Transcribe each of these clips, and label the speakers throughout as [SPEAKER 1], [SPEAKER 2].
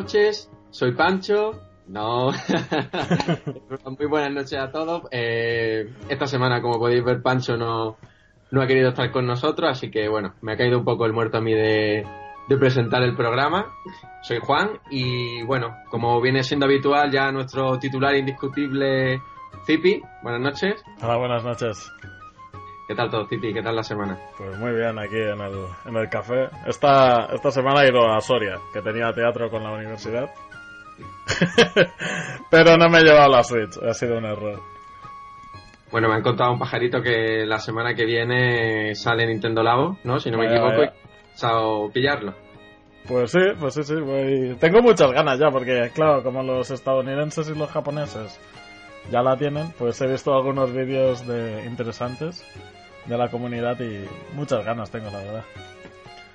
[SPEAKER 1] noches, soy Pancho. No, muy buenas noches a todos. Eh, esta semana, como podéis ver, Pancho no, no ha querido estar con nosotros, así que bueno, me ha caído un poco el muerto a mí de, de presentar el programa. Soy Juan y bueno, como viene siendo habitual ya nuestro titular indiscutible Zipi, buenas noches.
[SPEAKER 2] Hola, buenas noches.
[SPEAKER 1] ¿Qué tal todo, Zipi? ¿Qué tal la semana?
[SPEAKER 2] Pues muy bien, aquí en el, en el café. Esta, esta semana he ido a Soria, que tenía teatro con la universidad. Pero no me he llevado la Switch, ha sido un error.
[SPEAKER 1] Bueno, me han contado un pajarito que la semana que viene sale Nintendo Labo, ¿no? Si no me
[SPEAKER 2] Vaya,
[SPEAKER 1] equivoco, y pensado pillarlo.
[SPEAKER 2] Pues sí, pues sí, sí. voy- Tengo muchas ganas ya, porque claro, como los estadounidenses y los japoneses ya la tienen, pues he visto algunos vídeos de interesantes de la comunidad y muchas ganas tengo, la verdad.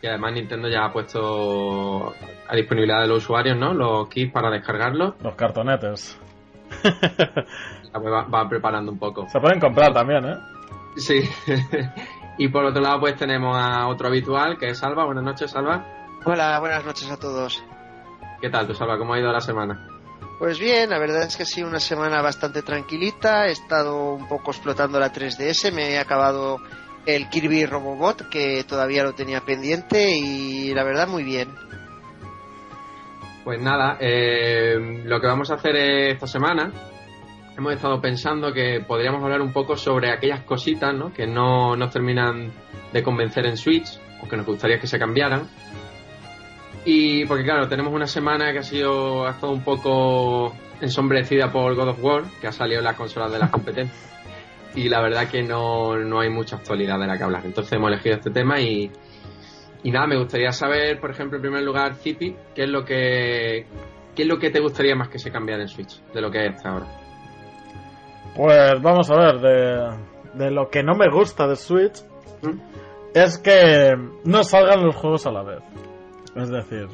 [SPEAKER 1] Y además Nintendo ya ha puesto a disponibilidad de los usuarios, ¿no? Los kits para descargarlos.
[SPEAKER 2] Los cartonetes.
[SPEAKER 1] Web va, va preparando un poco.
[SPEAKER 2] Se pueden comprar también, ¿eh?
[SPEAKER 1] Sí. y por otro lado, pues tenemos a otro habitual, que es Salva. Buenas noches, Salva.
[SPEAKER 3] Hola, buenas noches a todos.
[SPEAKER 1] ¿Qué tal tú, Salva? ¿Cómo ha ido la semana?
[SPEAKER 3] Pues bien, la verdad es que ha sido una semana bastante tranquilita. He estado un poco explotando la 3DS. Me he acabado el Kirby Robobot, que todavía lo tenía pendiente. Y la verdad, muy bien.
[SPEAKER 1] Pues nada, eh, lo que vamos a hacer esta semana, hemos estado pensando que podríamos hablar un poco sobre aquellas cositas, ¿no? Que no nos terminan de convencer en Switch, o que nos gustaría que se cambiaran. Y porque claro, tenemos una semana que ha sido, ha estado un poco ensombrecida por God of War, que ha salido en las consolas de las competencias. Y la verdad que no, no hay mucha actualidad de la que hablar. Entonces hemos elegido este tema y, y nada, me gustaría saber, por ejemplo, en primer lugar, Zipi, qué es lo que qué es lo que te gustaría más que se cambiara en Switch de lo que es hasta ahora.
[SPEAKER 2] Pues vamos a ver, de, de lo que no me gusta de Switch
[SPEAKER 1] ¿Mm?
[SPEAKER 2] es que no salgan los juegos a la vez. Es decir,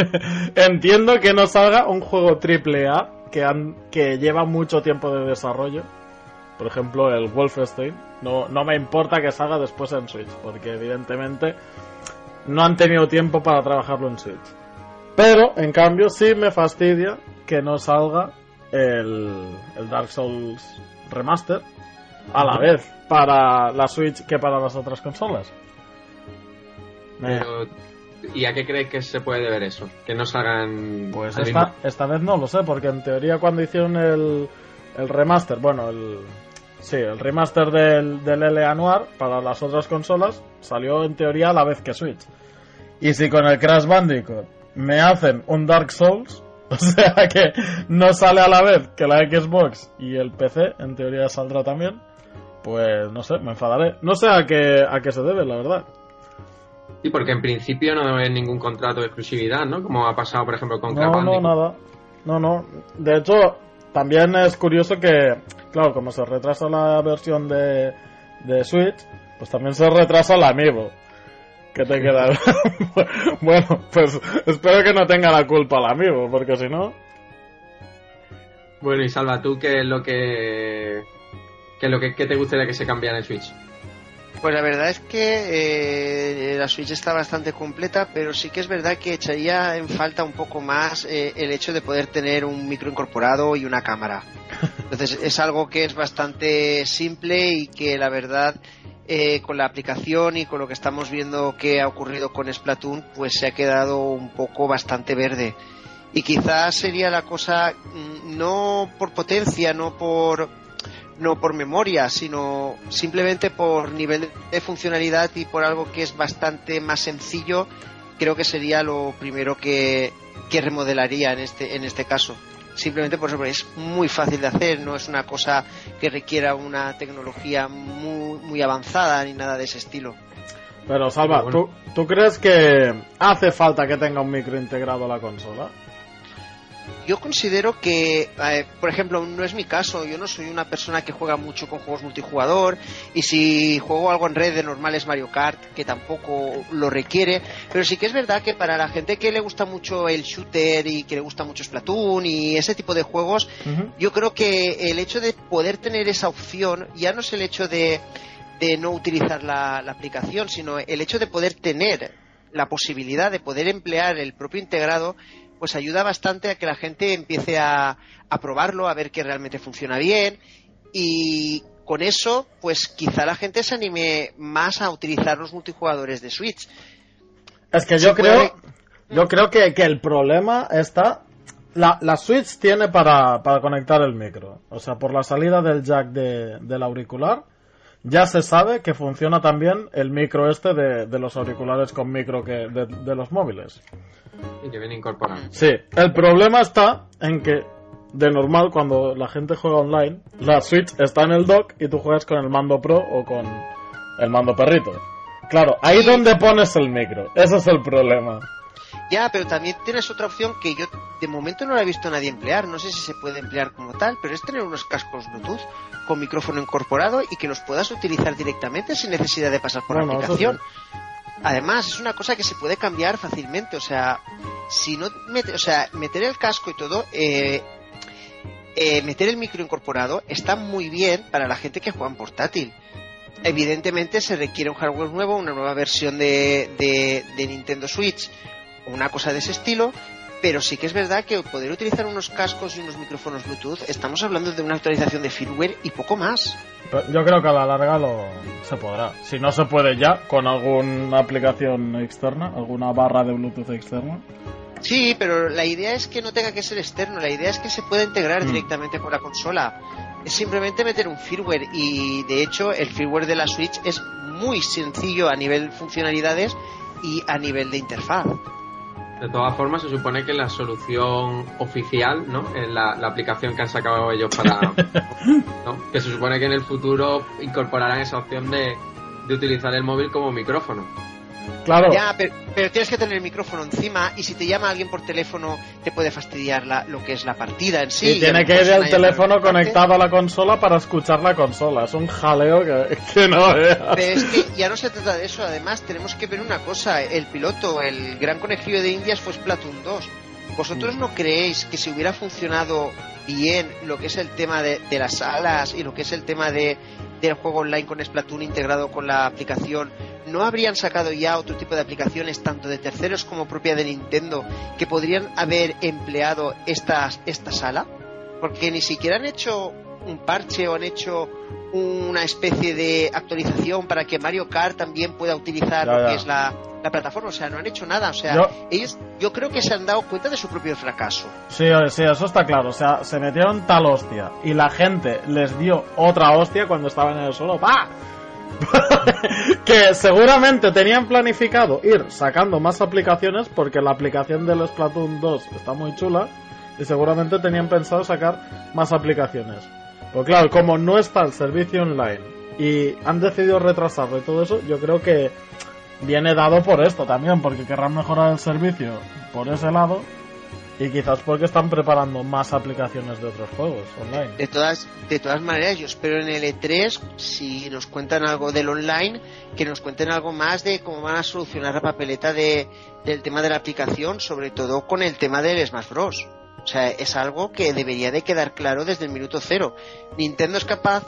[SPEAKER 2] entiendo que no salga un juego triple A que, han, que lleva mucho tiempo de desarrollo. Por ejemplo, el Wolfenstein. No, no me importa que salga después en Switch, porque evidentemente no han tenido tiempo para trabajarlo en Switch. Pero, en cambio, sí me fastidia que no salga el, el Dark Souls Remaster a la vez para la Switch que para las otras consolas.
[SPEAKER 1] Pero, ¿Y a qué crees que se puede deber eso? Que no salgan
[SPEAKER 2] Pues esta, esta vez no lo sé, porque en teoría cuando hicieron el, el remaster, bueno, el, sí, el remaster del, del LA Noir para las otras consolas salió en teoría a la vez que Switch. Y si con el Crash Bandicoot me hacen un Dark Souls, o sea que no sale a la vez que la Xbox y el PC, en teoría saldrá también, pues no sé, me enfadaré. No sé a qué, a qué se debe, la verdad.
[SPEAKER 1] Sí, porque en principio no hay ningún contrato de exclusividad, ¿no? Como ha pasado, por ejemplo, con
[SPEAKER 2] No, no, nada. No, no. De hecho, también es curioso que, claro, como se retrasa la versión de, de Switch, pues también se retrasa la Amiibo. ¿Qué te queda? bueno, pues espero que no tenga la culpa la Amiibo, porque si no...
[SPEAKER 1] Bueno, y Salva, ¿tú qué es lo que qué es lo que qué te gustaría que se cambiara en Switch?
[SPEAKER 3] Pues la verdad es que eh, la Switch está bastante completa, pero sí que es verdad que echaría en falta un poco más eh, el hecho de poder tener un micro incorporado y una cámara. Entonces es algo que es bastante simple y que la verdad eh, con la aplicación y con lo que estamos viendo que ha ocurrido con Splatoon, pues se ha quedado un poco bastante verde. Y quizás sería la cosa mm, no por potencia, no por no por memoria, sino simplemente por nivel de funcionalidad y por algo que es bastante más sencillo, creo que sería lo primero que, que remodelaría en este, en este caso. simplemente por eso es muy fácil de hacer, no es una cosa que requiera una tecnología muy, muy avanzada ni nada de ese estilo.
[SPEAKER 2] Pero Salva, ¿tú, ¿tú crees que hace falta que tenga un micro integrado la consola?
[SPEAKER 3] Yo considero que, eh, por ejemplo, no es mi caso, yo no soy una persona que juega mucho con juegos multijugador y si juego algo en red de normal es Mario Kart, que tampoco lo requiere, pero sí que es verdad que para la gente que le gusta mucho el shooter y que le gusta mucho Splatoon y ese tipo de juegos, yo creo que el hecho de poder tener esa opción ya no es el hecho de, de no utilizar la aplicación, sino el hecho de poder tener la posibilidad de poder emplear el propio integrado pues ayuda bastante a que la gente empiece a, probarlo, a ver que realmente funciona bien y con eso, pues quizá la gente se anime más a utilizar los multijugadores de Switch.
[SPEAKER 2] Es que yo creo, yo creo que, el problema está la, la, Switch tiene para, para, conectar el micro. O sea, por la salida del jack de, del auricular, ya se sabe que funciona también el micro este de, de los auriculares con micro que, de, de, los móviles.
[SPEAKER 1] Y que viene incorporado.
[SPEAKER 2] Sí, el problema está en que de normal cuando la gente juega online, la Switch está en el dock y tú juegas con el mando Pro o con el mando perrito. Claro, ahí donde pones el micro, ese es el problema.
[SPEAKER 3] Ya, pero también tienes otra opción que yo de momento no la he visto a nadie emplear. No sé si se puede emplear como tal, pero es tener unos cascos Bluetooth con micrófono incorporado y que los puedas utilizar directamente sin necesidad de pasar por la aplicación. Además, es una cosa que se puede cambiar fácilmente. O sea, si no mete, o sea, meter el casco y todo, eh, eh, meter el micro incorporado está muy bien para la gente que juega en portátil. Evidentemente se requiere un hardware nuevo, una nueva versión de, de, de Nintendo Switch una cosa de ese estilo, pero sí que es verdad que poder utilizar unos cascos y unos micrófonos Bluetooth, estamos hablando de una actualización de firmware y poco más.
[SPEAKER 2] Yo creo que a la larga lo se podrá. Si no se puede ya, con alguna aplicación externa, alguna barra de Bluetooth externa.
[SPEAKER 3] Sí, pero la idea es que no tenga que ser externo, la idea es que se pueda integrar mm. directamente con la consola. Es simplemente meter un firmware y de hecho el firmware de la Switch es muy sencillo a nivel funcionalidades y a nivel de interfaz.
[SPEAKER 1] De todas formas, se supone que la solución oficial, ¿no? Es la, aplicación que han sacado ellos para. ¿no? Que se supone que en el futuro incorporarán esa opción de, de utilizar el móvil como micrófono.
[SPEAKER 2] Claro.
[SPEAKER 3] Ya, pero, tienes que tener el micrófono encima y si te llama alguien por teléfono te puede fastidiar la, lo que es la partida en sí.
[SPEAKER 2] Y tiene que ir el teléfono conectado a la consola para escuchar la consola. Es un jaleo que, no veas.
[SPEAKER 3] Pero es que ya no se trata de eso. Además, tenemos que ver una cosa. El piloto, el gran conejillo de Indias fue Splatoon 2. ¿Vosotros mm. no creéis que si hubiera funcionado bien lo que es el tema de, de las salas y lo que es el tema de, del juego online con Splatoon integrado con la aplicación, ¿no habrían sacado ya otro tipo de aplicaciones, tanto de terceros como propia de Nintendo, que podrían haber empleado esta, esta sala? Porque ni siquiera han hecho un parche o han hecho una especie de actualización para que Mario Kart también pueda utilizar lo que es la, plataforma. O sea, no han hecho nada. O sea, ellos yo creo que se han dado cuenta de su propio fracaso.
[SPEAKER 2] Sí, sí, eso está claro. O sea, se metieron tal hostia y la gente les dio otra hostia cuando estaban en el suelo. ¡Pah! que seguramente tenían planificado ir sacando más aplicaciones porque la aplicación del Splatoon 2 está muy chula y seguramente tenían pensado sacar más aplicaciones. Pero claro, como no está el servicio online y han decidido retrasarlo y todo eso, yo creo que viene dado por esto también, porque querrán mejorar el servicio por ese lado y quizás porque están preparando más aplicaciones de otros juegos online.
[SPEAKER 3] De todas, de todas maneras, yo espero en el E3, si nos cuentan algo del online, que nos cuenten algo más de cómo van a solucionar la papeleta de, del tema de la aplicación, sobre todo con el tema del Smash Bros. O sea, es algo que debería de quedar claro desde el minuto cero. Nintendo es capaz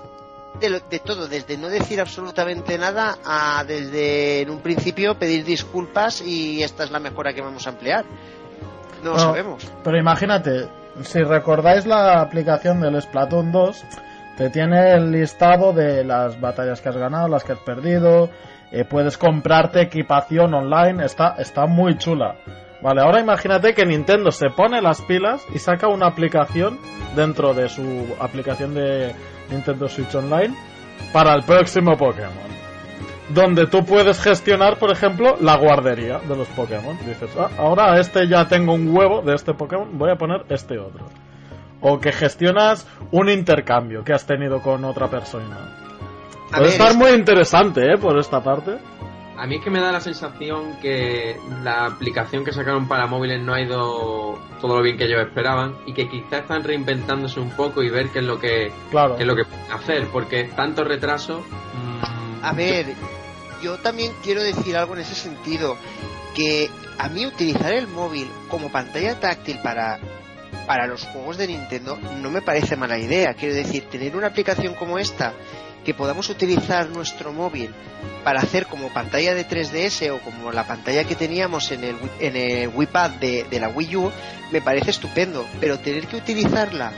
[SPEAKER 3] de, de, todo, desde no decir absolutamente nada a desde en un principio pedir disculpas y esta es la mejora que vamos a emplear. No lo sabemos.
[SPEAKER 2] Pero imagínate, si recordáis la aplicación del Splatoon 2, te tiene el listado de las batallas que has ganado, las que has perdido, eh, puedes comprarte equipación online, está, está muy chula. Vale, ahora imagínate que Nintendo se pone las pilas y saca una aplicación dentro de su aplicación de Nintendo Switch Online para el próximo Pokémon donde tú puedes gestionar, por ejemplo, la guardería de los Pokémon. Dices, ah, ahora este ya tengo un huevo de este Pokémon, voy a poner este otro. o que gestionas un intercambio que has tenido con otra persona.
[SPEAKER 3] A
[SPEAKER 2] Puede
[SPEAKER 3] ver,
[SPEAKER 2] estar
[SPEAKER 3] es-
[SPEAKER 2] muy interesante, ¿eh? Por esta parte.
[SPEAKER 1] A mí es que me da la sensación que la aplicación que sacaron para móviles no ha ido todo lo bien que ellos esperaban y que quizás están reinventándose un poco y ver qué es lo que,
[SPEAKER 2] Claro.
[SPEAKER 1] qué es lo que pueden hacer, porque tanto retraso... mm,
[SPEAKER 3] A ver, yo también quiero decir algo en ese sentido, que a mí utilizar el móvil como pantalla táctil para, para los juegos de Nintendo no me parece mala idea. Quiero decir, tener una aplicación como esta, que podamos utilizar nuestro móvil para hacer como pantalla de 3DS o como la pantalla que teníamos en el, en el Wii Pad de la Wii U, me parece estupendo. Pero tener que utilizarla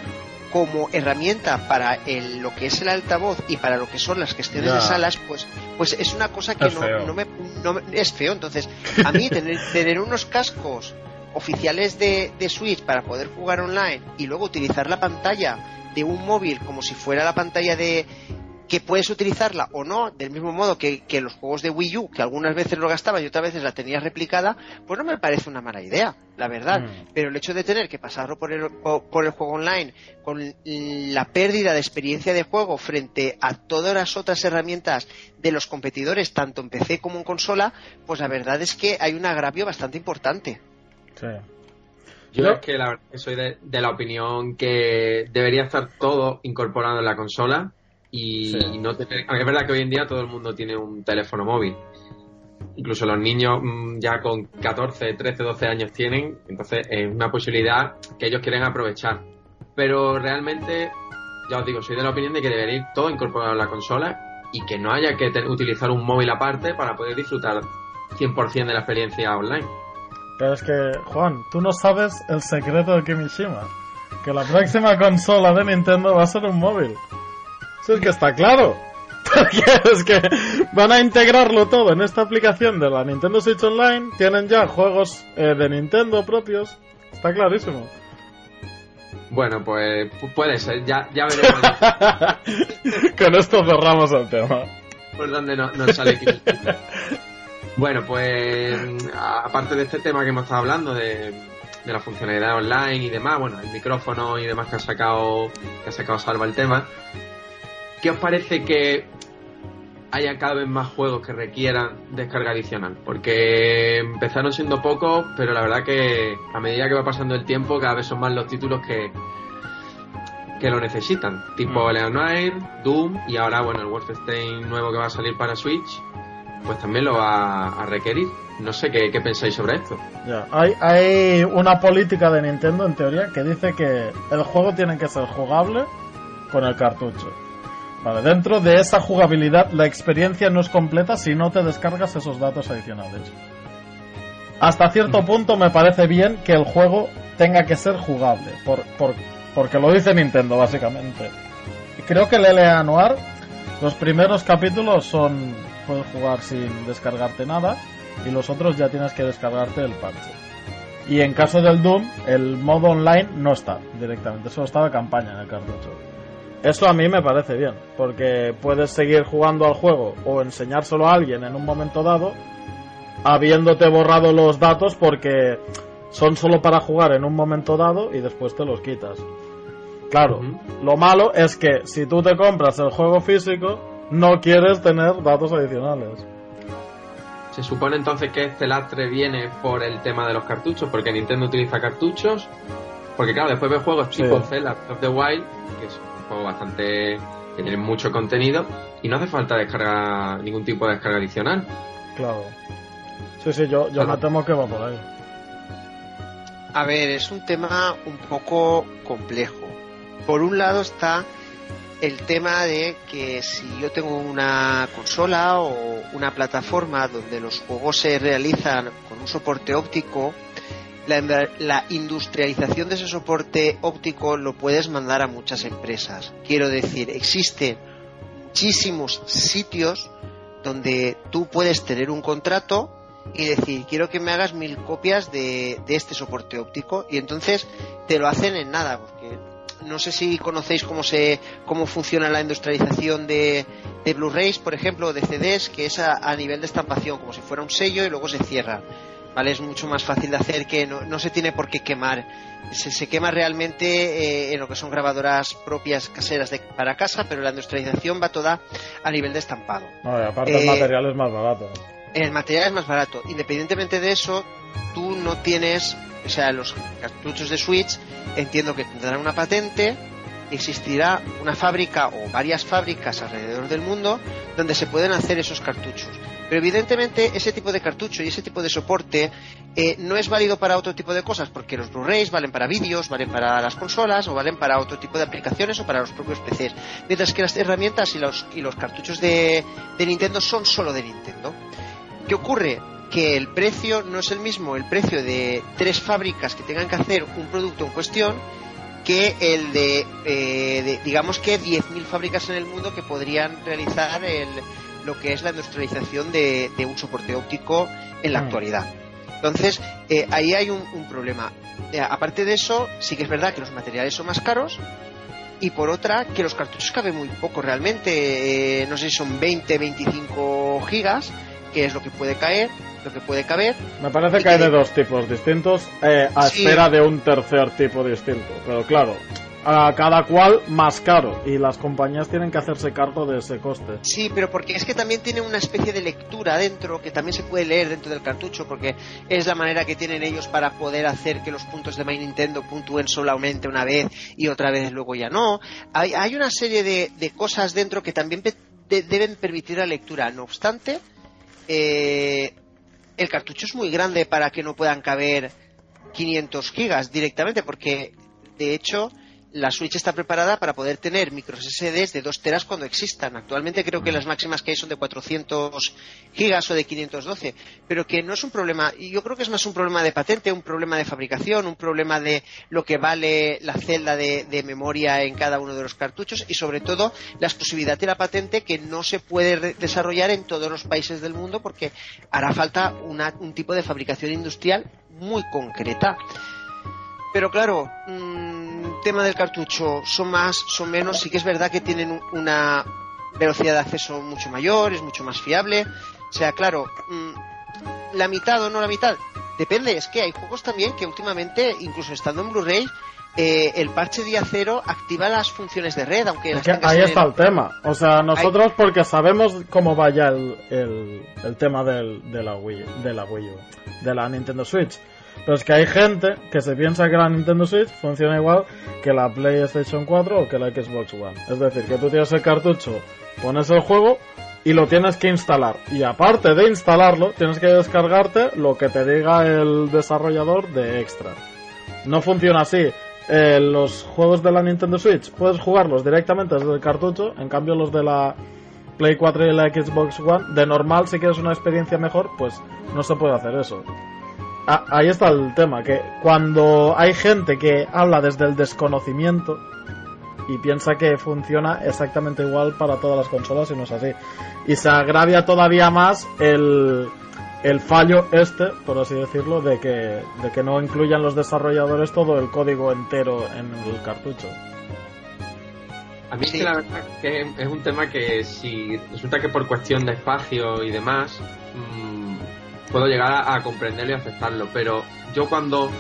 [SPEAKER 3] como herramienta para el- lo que es el altavoz y para lo que son las gestiones de salas, pues, pues es una cosa que no, no me, no me- es feo. Entonces, a mí tener, tener unos cascos oficiales de, de Switch para poder jugar online y luego utilizar la pantalla de un móvil como si fuera la pantalla de que puedes utilizarla o no, del mismo modo que, que los juegos de Wii U, que algunas veces lo gastaba y otras veces la tenías replicada, pues no me parece una mala idea, la verdad.
[SPEAKER 2] Mm.
[SPEAKER 3] Pero el hecho de tener que pasarlo por el, po- por el juego online, con la pérdida de experiencia de juego frente a todas las otras herramientas de los competidores, tanto en PC como en consola, pues la verdad es que hay un agravio bastante importante.
[SPEAKER 2] Sí.
[SPEAKER 1] Yo
[SPEAKER 2] Yo-
[SPEAKER 1] es que la verdad que soy de, de la opinión que debería estar todo incorporado en la consola y
[SPEAKER 2] Sí.
[SPEAKER 1] no tener... aunque Es verdad que hoy en día todo el mundo tiene un teléfono móvil. Incluso los niños mm, ya con 14, 13, 12 años tienen, entonces es una posibilidad que ellos quieren aprovechar. Pero realmente, ya os digo, soy de la opinión de que debería ir todo incorporado en la consola y que no haya que utilizar un móvil aparte para poder disfrutar 100% de la experiencia online.
[SPEAKER 2] Pero es que, Juan, tú no sabes el secreto de Kimishima. Que la próxima consola de Nintendo va a ser un móvil. Eso es que está claro. Porque es que van a integrarlo todo en esta aplicación de la Nintendo Switch Online. Tienen ya juegos eh, de Nintendo propios. Está clarísimo.
[SPEAKER 1] Bueno, pues pu- puede ser, ya, ya veremos
[SPEAKER 2] Con esto cerramos el tema.
[SPEAKER 1] por dónde no- nos sale Kimishima. Bueno, pues a- aparte de este tema que hemos estado hablando de, de la funcionalidad online y demás, bueno, el micrófono y demás que ha sacado que ha sacado Salva el tema, ¿qué os parece que haya cada vez más juegos que requieran descarga adicional? Porque empezaron siendo pocos, pero la verdad que a medida que va pasando el tiempo cada vez son más los títulos que que lo necesitan, tipo
[SPEAKER 2] Mm.
[SPEAKER 1] Leonire, Doom y ahora bueno el Wolfenstein nuevo que va a salir para Switch, pues también lo va a requerir. No sé qué, qué pensáis sobre esto.
[SPEAKER 2] Ya, hay, hay una política de Nintendo en teoría que dice que el juego tiene que ser jugable con el cartucho. Vale, dentro de esa jugabilidad la experiencia no es completa si no te descargas esos datos adicionales. Hasta cierto punto me parece bien que el juego tenga que ser jugable, por, por- porque lo dice Nintendo básicamente. Creo que el LA Noir, los primeros capítulos son puedes jugar sin descargarte nada y los otros ya tienes que descargarte el parche. Y en caso del Doom, el modo online no está directamente, solo está de campaña en el cartucho. Eso a mí me parece bien, porque puedes seguir jugando al juego o enseñárselo a alguien en un momento dado, habiéndote borrado los datos porque son solo para jugar en un momento dado y después te los quitas. Claro, lo malo es que si tú te compras el juego físico, no quieres tener datos adicionales.
[SPEAKER 1] Se supone entonces que este lastre viene por el tema de los cartuchos, porque Nintendo utiliza cartuchos. Porque claro, después ves juegos
[SPEAKER 2] Sí.
[SPEAKER 1] tipo Zelda of the Wild, que es un juego bastante que tiene mucho contenido y no hace falta descargar ningún tipo de descarga adicional.
[SPEAKER 2] Claro. Sí, sí, yo, yo me temo que va por ahí.
[SPEAKER 3] A ver, es un tema un poco complejo. Por un lado está el tema de que si yo tengo una consola o una plataforma donde los juegos se realizan con un soporte óptico, la, la industrialización de ese soporte óptico lo puedes mandar a muchas empresas. Quiero decir, existen muchísimos sitios donde tú puedes tener un contrato y decir, quiero que me hagas mil copias de, de este soporte óptico y entonces te lo hacen en nada, porque no sé si conocéis cómo se cómo funciona la industrialización de, de Blu-rays, por ejemplo, de CDs, que es a, a nivel de estampación, como si fuera un sello y luego se cierra. ¿Vale? Es mucho más fácil de hacer que no, no se tiene por qué quemar. Se, se quema realmente eh, en lo que son grabadoras propias caseras de, para casa, pero la industrialización va toda a nivel de estampado.
[SPEAKER 2] No, y aparte el
[SPEAKER 3] Eh,
[SPEAKER 2] material es más barato.
[SPEAKER 3] El material es más barato. Independientemente de eso, tú no tienes, o sea, los cartuchos de Switch entiendo que tendrán una patente, existirá una fábrica o varias fábricas alrededor del mundo donde se pueden hacer esos cartuchos. Pero evidentemente ese tipo de cartucho y ese tipo de soporte eh, no es válido para otro tipo de cosas, porque los Blu-rays valen para vídeos, valen para las consolas o valen para otro tipo de aplicaciones o para los propios PCs. Mientras que las herramientas y los, y los cartuchos de, de Nintendo son solo de Nintendo. ¿Qué ocurre? Que el precio no es el mismo, el precio de tres fábricas que tengan que hacer un producto en cuestión, que el de, eh, de, digamos que 10.000 fábricas en el mundo que podrían realizar el, lo que es la industrialización de, de un soporte óptico en la
[SPEAKER 2] Mm.
[SPEAKER 3] actualidad. Entonces, eh, ahí hay un, un problema. Eh, aparte de eso, sí que es verdad que los materiales son más caros. Y por otra, que los cartuchos caben muy poco realmente. eh, no sé si son 20, 25 gigas, que es lo que puede caer, lo que puede caber.
[SPEAKER 2] Me parece que hay de dos tipos distintos, eh, a
[SPEAKER 3] Sí.
[SPEAKER 2] espera de un tercer tipo distinto. Pero claro, a cada cual más caro. Y las compañías tienen que hacerse cargo de ese coste.
[SPEAKER 3] Sí, pero porque es que también tiene una especie de lectura dentro que también se puede leer dentro del cartucho porque es la manera que tienen ellos para poder hacer que los puntos de My Nintendo puntúen solamente una vez y otra vez luego ya no. Hay, hay una serie de, de cosas dentro que también pe- de- deben permitir la lectura. No obstante, eh, el cartucho es muy grande para que no puedan caber 500 gigas directamente porque de hecho la Switch está preparada para poder tener micros SDs de 2 teras cuando existan. Actualmente creo que las máximas que hay son de 400 gigas o de 512, pero que no es un problema, y yo creo que es más un problema de patente, un problema de fabricación, un problema de lo que vale la celda de, de memoria en cada uno de los cartuchos y sobre todo la exclusividad de la patente que no se puede desarrollar en todos los países del mundo porque hará falta una- un tipo de fabricación industrial muy concreta. Pero claro, mm, tema del cartucho, son más, son menos, sí que es verdad que tienen un- una velocidad de acceso mucho mayor, es mucho más fiable. O sea, claro, mm, la mitad o no la mitad, depende, es que hay juegos también que últimamente, incluso estando en Blu-ray, eh, el parche día cero activa las funciones de red, aunque
[SPEAKER 2] Es que ahí está
[SPEAKER 3] el-
[SPEAKER 2] el tema. O sea, nosotros porque sabemos cómo vaya el, el, el tema del, de, la Wii, de la Wii U, de la Nintendo Switch. Pero es que hay gente que se piensa que la Nintendo Switch funciona igual que la PlayStation 4 o que la Xbox One. Es decir, que tú tienes el cartucho, pones el juego y lo tienes que instalar. Y aparte de instalarlo, tienes que descargarte lo que te diga el desarrollador de extra. No funciona así. Eh, los juegos de la Nintendo Switch puedes jugarlos directamente desde el cartucho, en cambio los de la Play 4 y la Xbox One, de normal, si quieres una experiencia mejor, pues no se puede hacer eso. Ah, ahí está el tema, que cuando hay gente que habla desde el desconocimiento y piensa que funciona exactamente igual para todas las consolas y no es así. Y se agravia todavía más el, el fallo este, por así decirlo, de que, de que no incluyan los desarrolladores todo el código entero en el cartucho.
[SPEAKER 1] A mí es
[SPEAKER 3] Sí.
[SPEAKER 1] que la verdad que es un tema que si resulta que por cuestión de espacio y demás mm, puedo llegar a, comprenderlo y aceptarlo, pero yo cuando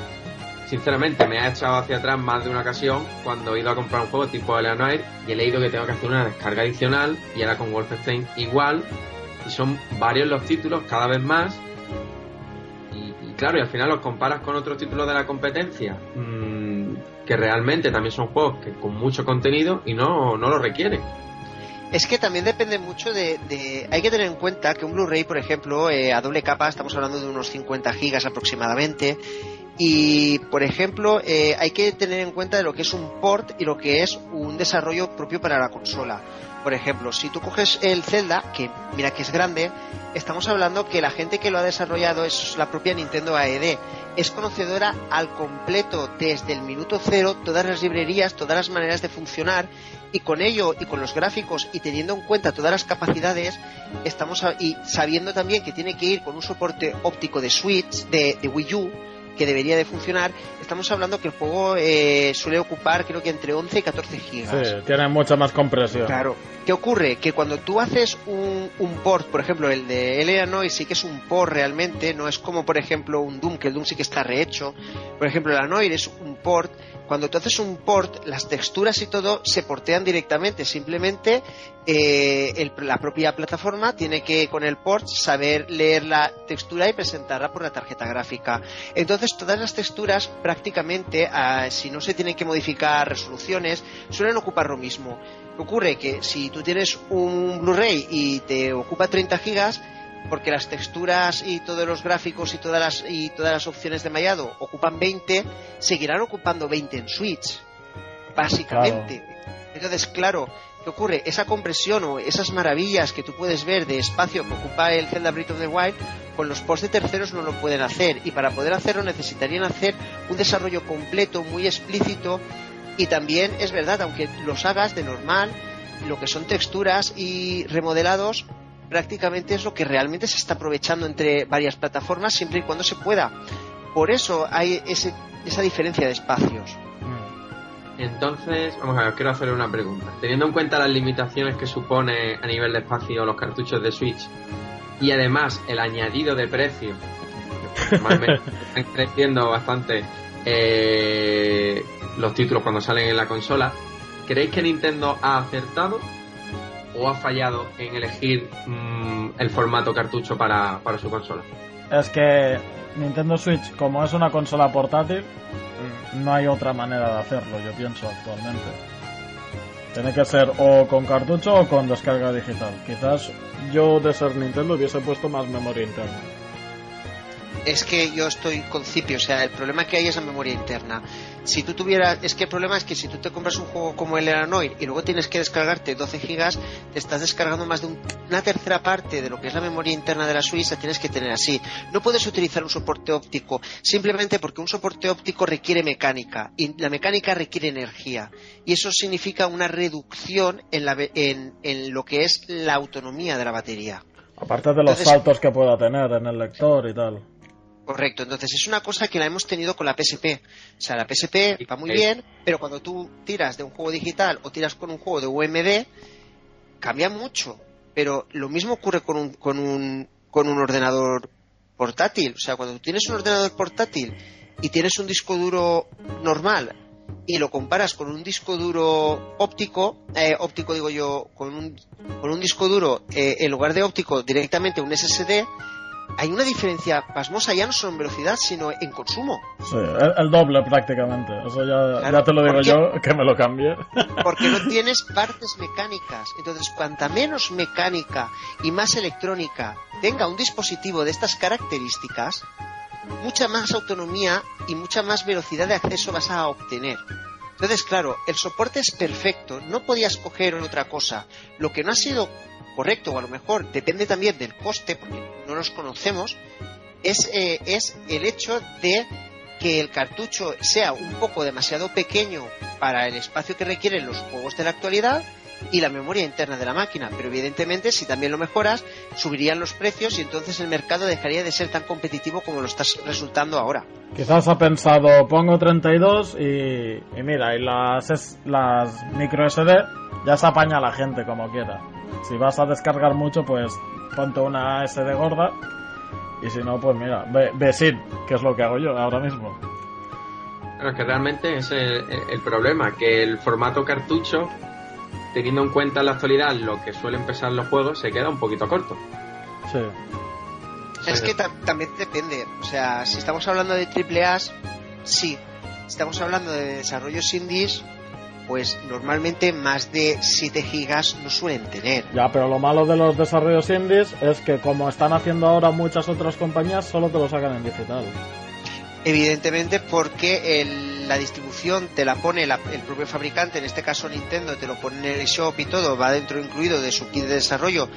[SPEAKER 1] sinceramente me ha echado hacia atrás más de una ocasión cuando he ido a comprar un juego tipo Eleanor y he leído que tengo que hacer una descarga adicional y ahora con Wolfenstein igual y son varios los títulos cada vez más y, claro y al final los comparas con otros títulos de la competencia mm, que realmente también son juegos que con mucho contenido y no, no lo requieren
[SPEAKER 3] Es que también depende mucho de, de- Hay que tener en cuenta que un Blu-ray, por ejemplo, eh, a doble capa, estamos hablando de unos 50 gigas aproximadamente. Y, por ejemplo, eh, hay que tener en cuenta de lo que es un port y lo que es un desarrollo propio para la consola. Por ejemplo, si tú coges el Zelda, que mira que es grande, estamos hablando que la gente que lo ha desarrollado es la propia Nintendo AED. Es conocedora al completo desde el minuto cero todas las librerías, todas las maneras de funcionar y con ello y con los gráficos y teniendo en cuenta todas las capacidades estamos a- y sabiendo también que tiene que ir con un soporte óptico de Switch de, de Wii U que debería de funcionar, estamos hablando que el juego eh, suele ocupar creo que entre 11 y 14 gigas.
[SPEAKER 2] Sí, tiene mucha más compresión.
[SPEAKER 3] Claro. ¿Qué ocurre? Que cuando tú haces un, un port, por ejemplo, el de Eleanor sí que es un port realmente, no es como por ejemplo un Doom, que el Doom sí que está rehecho. Por ejemplo, el Anoir es un port cuando tú haces un port, las texturas y todo se portean directamente. Simplemente eh, la propia plataforma tiene que, con el port, saber leer la textura y presentarla por la tarjeta gráfica. Entonces, todas las texturas, prácticamente, si no se tienen que modificar resoluciones, suelen ocupar lo mismo. ¿Qué ocurre? Que si tú tienes un Blu-ray y te ocupa 30 gigas, porque las texturas y todos los gráficos y todas las, y todas las opciones de mallado ocupan 20, seguirán ocupando 20 en Switch, básicamente. Entonces, claro, ¿qué ocurre? Esa compresión o esas maravillas que tú puedes ver de espacio que ocupa el Zelda Breath of the Wild, con los posts de terceros no lo pueden hacer. Y para poder hacerlo necesitarían hacer un desarrollo completo, muy explícito. Y también es verdad, aunque los hagas de normal, lo que son texturas y remodelados prácticamente es lo que realmente se está aprovechando entre varias plataformas siempre y cuando se pueda. Por eso hay ese, esa diferencia de espacios.
[SPEAKER 1] Mm. Entonces, vamos a ver, quiero hacerle una pregunta. Teniendo en cuenta las limitaciones que supone a nivel de espacio los cartuchos de Switch y además el añadido de precio, que están creciendo bastante eh, los títulos cuando salen en la consola, ¿creéis que Nintendo ha acertado o ha fallado en elegir mm, el formato cartucho para, para su consola?
[SPEAKER 2] Es que Nintendo Switch, como es una consola portátil, mm. no hay otra manera de hacerlo, yo pienso actualmente. Tiene que ser o con cartucho o con descarga digital. Quizás yo de ser Nintendo hubiese puesto más memoria interna
[SPEAKER 3] es que yo estoy con Cipio, o sea, el problema que hay es la memoria interna. Si tú tuvieras, es que el problema es que si tú te compras un juego como el Eranoid y luego tienes que descargarte 12 gigas, te estás descargando más de una tercera parte de lo que es la memoria interna de la Suiza, tienes que tener así. No puedes utilizar un soporte óptico simplemente porque un soporte óptico requiere mecánica y la mecánica requiere energía y eso significa una reducción en, la, en, en lo que es la autonomía de la batería.
[SPEAKER 2] Aparte de los saltos que pueda tener en el lector y tal.
[SPEAKER 3] Correcto, entonces es una cosa que la hemos tenido con la PSP. O sea, la PSP va muy bien, pero cuando tú tiras de un juego digital o tiras con un juego de UMD, cambia mucho. Pero lo mismo ocurre con un, con un, con un ordenador portátil. O sea, cuando tú tienes un ordenador portátil y tienes un disco duro normal y lo comparas con un disco duro óptico, eh, óptico digo yo, con un, con un disco duro eh, en lugar de óptico directamente un SSD, hay una diferencia pasmosa ya no solo en velocidad, sino en consumo.
[SPEAKER 2] Sí, el, doble prácticamente. Eso ya, ya te lo digo yo, que me lo cambie.
[SPEAKER 3] Porque no tienes partes mecánicas. Entonces, cuanta menos mecánica y más electrónica tenga un dispositivo de estas características, mucha más autonomía y mucha más velocidad de acceso vas a obtener. Entonces, claro, el soporte es perfecto, no podías coger otra cosa. Lo que no ha sido correcto o a lo mejor depende también del coste, porque no los conocemos, es, eh, es el hecho de que el cartucho sea un poco demasiado pequeño para el espacio que requieren los juegos de la actualidad y la memoria interna de la máquina. Pero evidentemente, si también lo mejoras, subirían los precios y entonces el mercado dejaría de ser tan competitivo como lo está resultando ahora.
[SPEAKER 2] Quizás ha pensado, pongo 32 y, y mira, y las, las micro SD ya se apaña la gente como quiera. Si vas a descargar mucho, pues ponte una SD gorda. Y si no, pues mira, Besit, que es lo que hago yo ahora mismo.
[SPEAKER 1] Pero es que realmente es el, problema, que el formato cartucho, teniendo en cuenta en la actualidad lo que suelen pesar los juegos, se queda un poquito corto.
[SPEAKER 2] Sí.
[SPEAKER 3] Es que también depende. O sea, si estamos hablando de triple A, sí. Si estamos hablando de desarrollos indies, pues normalmente más de 7 gigas no suelen tener.
[SPEAKER 2] Ya, pero lo malo de los desarrollos indies es que como están haciendo ahora muchas otras compañías, solo te lo sacan en digital.
[SPEAKER 3] Evidentemente porque la distribución te la pone el propio fabricante, en este caso Nintendo, te lo pone en el shop y todo, va dentro incluido de su kit de desarrollo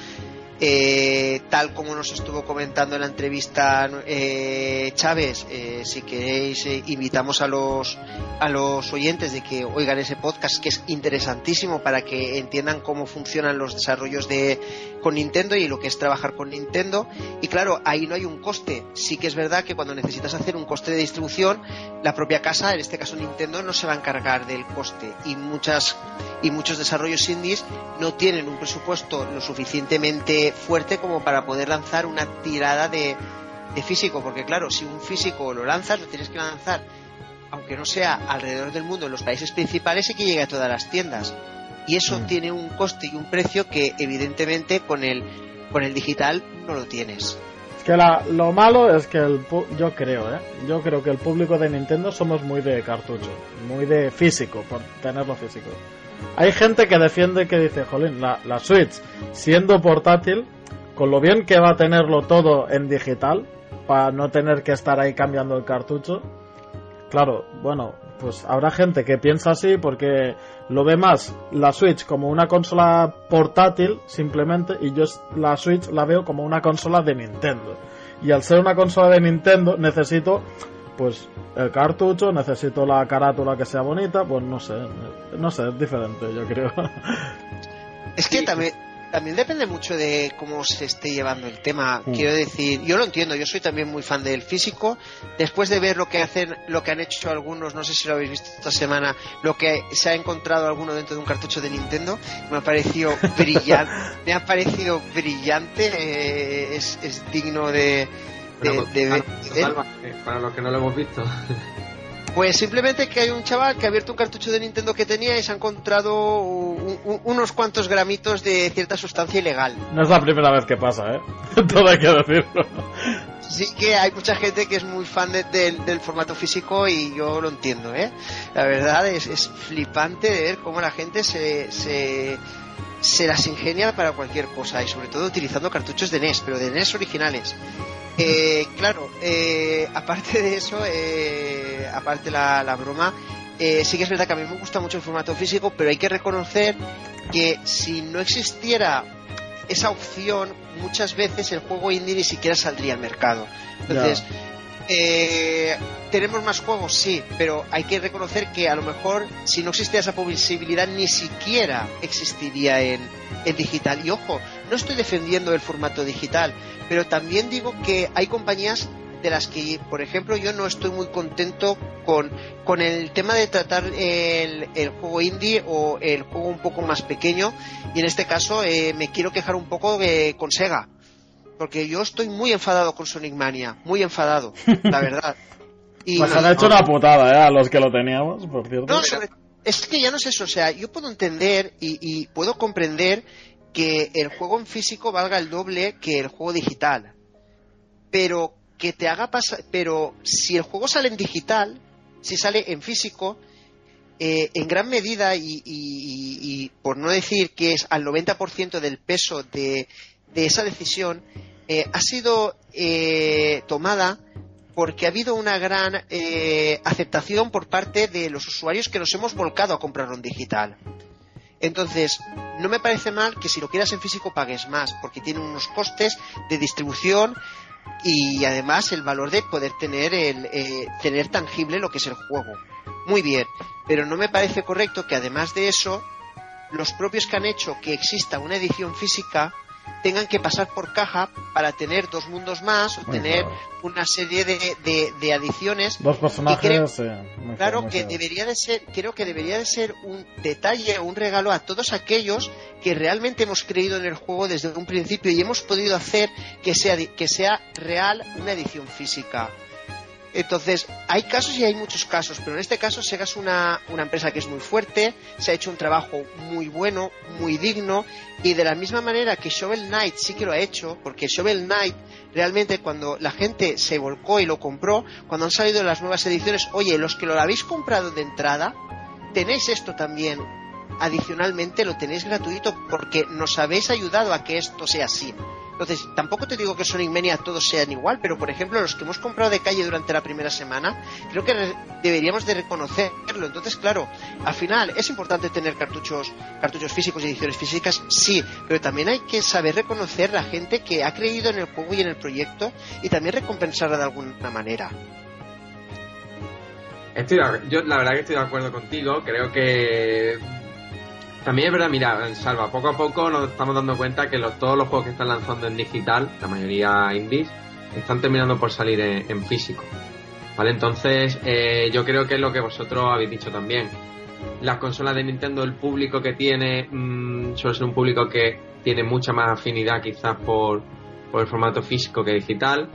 [SPEAKER 3] Eh, tal como nos estuvo comentando en la entrevista eh, Chávez, eh, si queréis eh, invitamos a los a los oyentes de que oigan ese podcast que es interesantísimo para que entiendan cómo funcionan los desarrollos de con Nintendo y lo que es trabajar con Nintendo. Y claro ahí no hay un coste. Sí que es verdad que cuando necesitas hacer un coste de distribución la propia casa en este caso Nintendo no se va a encargar del coste. Y muchas y muchos desarrollos indies no tienen un presupuesto lo suficientemente fuerte como para poder lanzar una tirada de, de físico, porque claro, si un físico lo lanzas, lo tienes que lanzar, aunque no sea alrededor del mundo, en los países principales, y que llegue a todas las tiendas. Y eso
[SPEAKER 2] Mm.
[SPEAKER 3] tiene un coste y un precio que evidentemente con el, con el digital no lo tienes.
[SPEAKER 2] Es que la- lo malo es que el yo creo, ¿eh? Yo creo que el público de Nintendo somos muy de cartucho, muy de físico, por tenerlo físico. Hay gente que defiende que dice, jolín, la, la Switch, siendo portátil, con lo bien que va a tenerlo todo en digital, para no tener que estar ahí cambiando el cartucho. Claro, bueno, pues habrá gente que piensa así porque lo ve más la Switch como una consola portátil simplemente y yo la Switch la veo como una consola de Nintendo. Y al ser una consola de Nintendo necesito pues el cartucho, necesito la carátula que sea bonita, pues no sé, no sé, es diferente yo creo.
[SPEAKER 3] Es que
[SPEAKER 1] Sí.
[SPEAKER 3] también, también depende mucho de cómo se esté llevando el tema.
[SPEAKER 2] Mm.
[SPEAKER 3] Quiero decir, yo lo entiendo, yo soy también muy fan del físico. Después de ver lo que hacen, lo que han hecho algunos, no sé si lo habéis visto esta semana, lo que se ha encontrado alguno dentro de un cartucho de Nintendo, me ha parecido brillante, me ha parecido brillante, eh, es, es digno de, de.
[SPEAKER 1] Salva, eh, para los que no lo hemos visto.
[SPEAKER 3] Pues simplemente que hay un chaval que ha abierto un cartucho de Nintendo que tenía y se ha encontrado un- un- unos cuantos gramitos de cierta sustancia ilegal.
[SPEAKER 2] no es la primera vez que pasa, ¿eh? Todo hay que decirlo.
[SPEAKER 3] Sí que hay mucha gente que es muy fan de- del- del formato físico y yo lo entiendo, ¿eh? La verdad es, es flipante de ver cómo la gente se, se, se las ingenia para cualquier cosa y sobre todo utilizando cartuchos de NES, pero de NES originales. Eh, claro, eh, aparte de eso, eh, aparte la, la broma, eh, sí que es verdad que a mí me gusta mucho el formato físico, pero hay que reconocer que si no existiera esa opción, muchas veces el juego indie ni siquiera saldría al mercado. Entonces, eh, tenemos más juegos, sí, pero hay que reconocer que a lo mejor si no existía esa posibilidad ni siquiera existiría en, en digital. Y ojo, no estoy defendiendo el formato digital, pero también digo que hay compañías de las que, por ejemplo, yo no estoy muy contento con, con el tema de tratar el, el juego indie o el juego un poco más pequeño. Y en este caso eh, me quiero quejar un poco eh, con Sega. Porque yo estoy muy enfadado con Sonic Mania, muy enfadado, la verdad. Y
[SPEAKER 2] Pues han hecho una putada, ¿eh? A los que lo teníamos, por cierto.
[SPEAKER 3] no, sobre- es que ya no es eso, o sea, yo puedo entender y, y puedo comprender que el juego en físico valga el doble que el juego digital. Pero que te haga pasar, pero si el juego sale en digital, si sale en físico, eh, en gran medida y, y- y- y por no decir que es al 90% del peso de, de esa decisión, eh, ha sido eh, tomada porque ha habido una gran eh, aceptación por parte de los usuarios que nos hemos volcado a comprarlo en digital. Entonces, no me parece mal que si lo quieras en físico pagues más, porque tiene unos costes de distribución y además el valor de poder tener el eh, tener tangible lo que es el juego. Muy bien, pero no me parece correcto que además de eso los propios que han hecho que exista una edición física tengan que pasar por caja para tener dos mundos más o
[SPEAKER 2] Muy
[SPEAKER 3] tener
[SPEAKER 2] claro.
[SPEAKER 3] una serie de, de- de adiciones
[SPEAKER 2] Dos personajes,
[SPEAKER 3] creo-
[SPEAKER 2] sí, muy
[SPEAKER 3] Claro
[SPEAKER 2] muy
[SPEAKER 3] que debería de ser, creo que debería de ser un detalle, un regalo a todos aquellos que realmente hemos creído en el juego desde un principio y hemos podido hacer que sea que sea real una edición física. Entonces, hay casos y hay muchos casos, pero en este caso Sega es una, una empresa que es muy fuerte, se ha hecho un trabajo muy bueno, muy digno, y de la misma manera que Shovel Knight sí que lo ha hecho, porque Shovel Knight realmente cuando la gente se volcó y lo compró, cuando han salido las nuevas ediciones, oye, los que lo habéis comprado de entrada, tenéis esto también. Adicionalmente lo tenéis gratuito porque nos habéis ayudado a que esto sea así. Entonces, tampoco te digo que Sonic Mania todos sean igual, pero por ejemplo, los que hemos comprado de calle durante la primera semana, creo que deberíamos de reconocerlo. Entonces, claro, al final es importante tener cartuchos, cartuchos físicos y ediciones físicas, sí, pero también hay que saber reconocer la gente que ha creído en el juego y en el proyecto y también recompensarla de alguna manera.
[SPEAKER 1] Estoy, yo la verdad que estoy de acuerdo contigo. Creo que también es verdad, mira, Salva, poco a poco nos estamos dando cuenta que los, todos los juegos que están lanzando en digital, la mayoría indies, están terminando por salir en, físico. ¿Vale? Entonces, eh, yo creo que es lo que vosotros habéis dicho también. Las consolas de Nintendo, el público que tiene, mm, suele ser un público que tiene mucha más afinidad quizás por, por el formato físico que digital.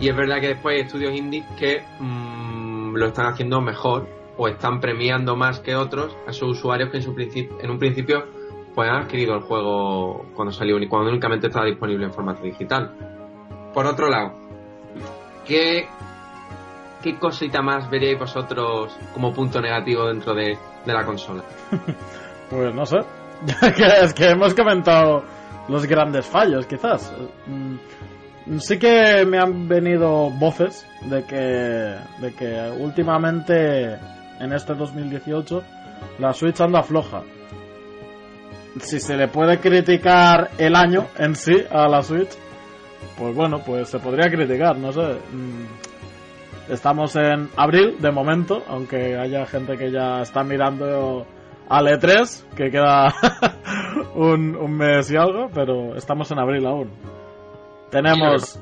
[SPEAKER 1] Y es verdad que después hay estudios indies que mm, lo están haciendo mejor o están premiando más que otros a esos usuarios que en, su en un principio pues han adquirido el juego cuando salió y cuando únicamente estaba disponible en formato digital. Por otro lado, ¿qué, qué cosita más veríais vosotros como punto negativo dentro de, de la consola?
[SPEAKER 2] pues no sé. es que hemos comentado los grandes fallos, quizás. Mm, sí que me han venido voces de que, de que últimamente en este 2018, la Switch anda floja. Si se le puede criticar el año en sí a la Switch, pues bueno, pues se podría criticar, no sé. Mm, estamos en abril de momento, aunque haya gente que ya está mirando al E3, que queda un, un, mes y algo, pero estamos en abril aún. Tenemos...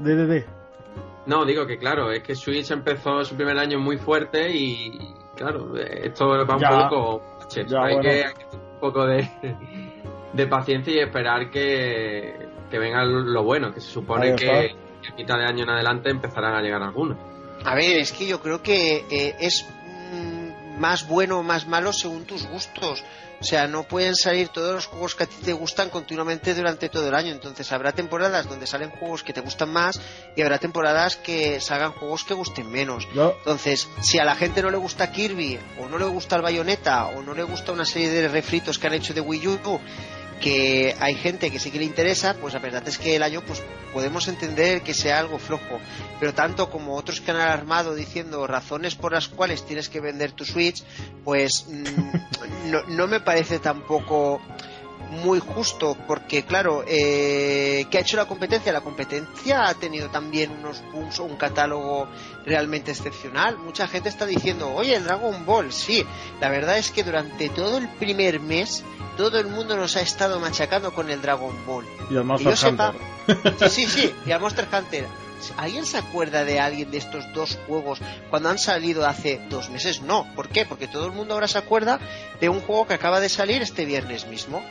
[SPEAKER 2] Di, di, di.
[SPEAKER 1] No, digo que claro, es que Switch empezó su primer año muy fuerte y, claro, esto va un poco. hay, que, un poco de, de paciencia y esperar que, que venga lo bueno, que se supone que a mitad de año en adelante empezarán a llegar algunos.
[SPEAKER 3] A ver, es que yo creo que eh, es más bueno o más malo según tus gustos. O sea, no pueden salir todos los juegos que a ti te gustan continuamente durante todo el año. Entonces habrá temporadas donde salen juegos que te gustan más y habrá temporadas que salgan juegos que gusten menos. Entonces, si a la gente no le gusta Kirby, o no le gusta el Bayonetta, o no le gusta una serie de refritos que han hecho de Wii U, que hay gente que sí que le interesa, pues la verdad es que el año pues podemos entender que sea algo flojo, pero tanto como otros que han alarmado diciendo razones por las cuales tienes que vender tu Switch, pues mm, no, no me parece tampoco muy justo, porque claro, eh, ¿qué ha hecho la competencia? La competencia ha tenido también unos booms o un catálogo realmente excepcional. Mucha gente está diciendo, oye, el Dragon Ball, sí. La verdad es que durante todo el primer mes, todo el mundo nos ha estado machacando con el Dragon Ball.
[SPEAKER 2] Y el Monster Hunter.
[SPEAKER 3] sí, sí, sí, y el Monster Hunter. ¿Alguien se acuerda de alguien de estos dos juegos cuando han salido hace dos meses? No. ¿Por qué? Porque todo el mundo ahora se acuerda de un juego que acaba de salir este viernes mismo.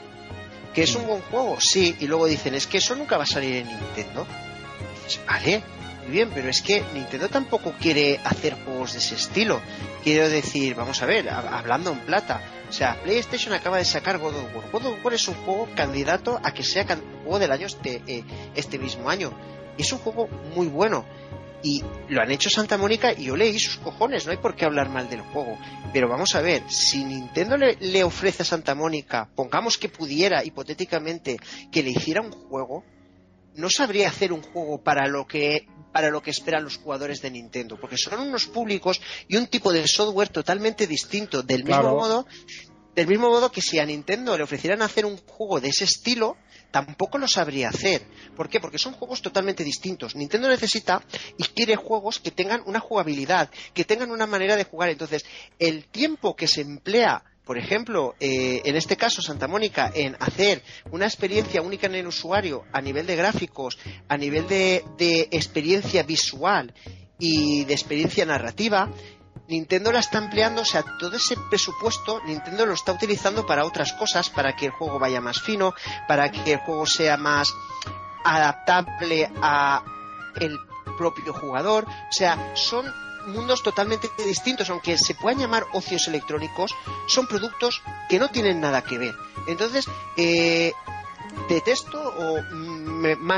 [SPEAKER 3] ¿Que es un buen juego? Sí, y luego dicen, es que eso nunca va a salir en Nintendo. vale, muy bien, pero es que Nintendo tampoco quiere hacer juegos de ese estilo. Quiero decir, vamos a ver, hablando en plata. O sea, PlayStation acaba de sacar God of War. God of War es un juego candidato a que sea juego del año este, eh, este mismo año. Es un juego muy bueno y lo han hecho Santa Mónica y yo leí sus cojones, no hay por qué hablar mal del juego. Pero vamos a ver, si Nintendo le, ofrece a Santa Mónica, pongamos que pudiera hipotéticamente que le hiciera un juego, no sabría hacer un juego para lo que para lo que esperan los jugadores de Nintendo, porque son unos públicos y un tipo de software totalmente distinto, del mismo modo del mismo modo que si a Nintendo le ofrecieran hacer un juego de ese estilo, tampoco lo sabría hacer. ¿Por qué? Porque son juegos totalmente distintos. Nintendo necesita y quiere juegos que tengan una jugabilidad, que tengan una manera de jugar. Entonces, el tiempo que se emplea por ejemplo, eh, en este caso Santa Mónica, en hacer una experiencia única en el usuario a nivel de gráficos, a nivel de experiencia visual y de experiencia narrativa, Nintendo la está empleando, o sea, todo ese presupuesto Nintendo lo está utilizando para otras cosas, para que el juego vaya más fino, para que el juego sea más adaptable a el propio jugador, o sea, son mundos totalmente distintos, aunque se puedan llamar ocios electrónicos, son productos que no tienen nada que ver. Entonces, eh, detesto, o